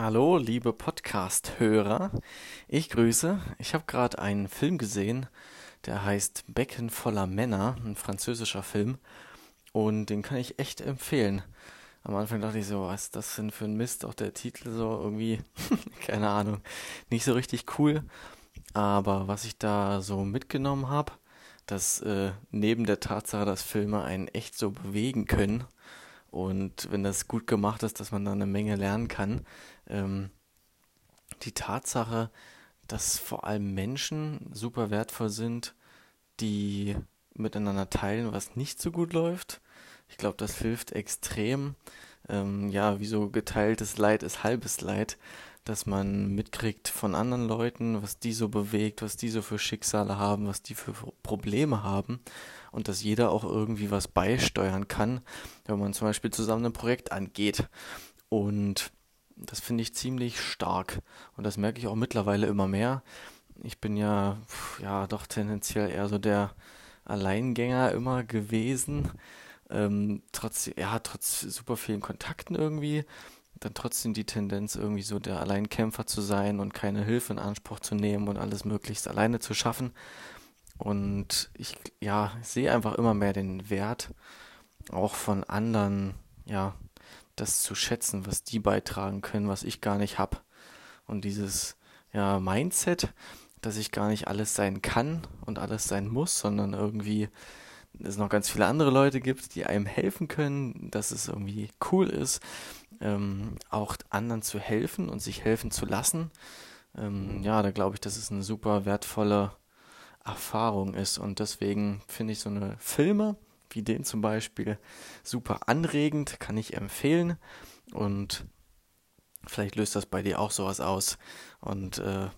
Hallo, liebe Podcast-Hörer. Ich grüße. Ich habe gerade einen Film gesehen, der heißt Becken voller Männer, ein französischer Film. Und den kann ich echt empfehlen. Am Anfang dachte ich so, was ist das denn für ein Mist? Auch der Titel so irgendwie, keine Ahnung, nicht so richtig cool. Aber was ich da so mitgenommen habe, dass äh, neben der Tatsache, dass Filme einen echt so bewegen können, und wenn das gut gemacht ist, dass man da eine Menge lernen kann. Ähm, die Tatsache, dass vor allem Menschen super wertvoll sind, die miteinander teilen, was nicht so gut läuft. Ich glaube, das hilft extrem. Ähm, ja, wie so geteiltes Leid ist halbes Leid dass man mitkriegt von anderen Leuten, was die so bewegt, was die so für Schicksale haben, was die für Probleme haben und dass jeder auch irgendwie was beisteuern kann, wenn man zum Beispiel zusammen ein Projekt angeht. Und das finde ich ziemlich stark und das merke ich auch mittlerweile immer mehr. Ich bin ja, ja, doch tendenziell eher so der Alleingänger immer gewesen. Ähm, trotz, ja, trotz super vielen Kontakten irgendwie dann trotzdem die Tendenz, irgendwie so der Alleinkämpfer zu sein und keine Hilfe in Anspruch zu nehmen und alles möglichst alleine zu schaffen. Und ich, ja, sehe einfach immer mehr den Wert, auch von anderen, ja, das zu schätzen, was die beitragen können, was ich gar nicht habe. Und dieses, ja, Mindset, dass ich gar nicht alles sein kann und alles sein muss, sondern irgendwie es noch ganz viele andere Leute gibt, die einem helfen können, dass es irgendwie cool ist, ähm, auch anderen zu helfen und sich helfen zu lassen. Ähm, ja, da glaube ich, dass es eine super wertvolle Erfahrung ist. Und deswegen finde ich so eine Filme wie den zum Beispiel super anregend, kann ich empfehlen. Und vielleicht löst das bei dir auch sowas aus. Und äh,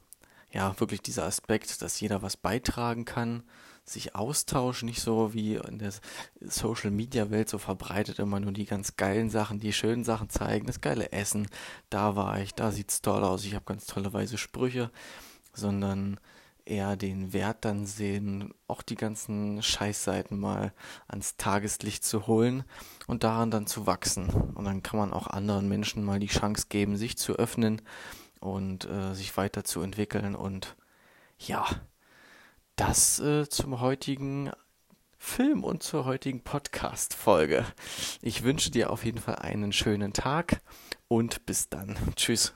ja, wirklich dieser Aspekt, dass jeder was beitragen kann, sich austauschen, nicht so wie in der Social Media Welt so verbreitet immer nur die ganz geilen Sachen, die schönen Sachen zeigen, das geile Essen, da war ich, da sieht's toll aus, ich habe ganz tolle weise Sprüche, sondern eher den Wert dann sehen, auch die ganzen Scheißseiten mal ans Tageslicht zu holen und daran dann zu wachsen. Und dann kann man auch anderen Menschen mal die Chance geben, sich zu öffnen und äh, sich weiterzuentwickeln und ja, das äh, zum heutigen Film und zur heutigen Podcast-Folge. Ich wünsche dir auf jeden Fall einen schönen Tag und bis dann. Tschüss.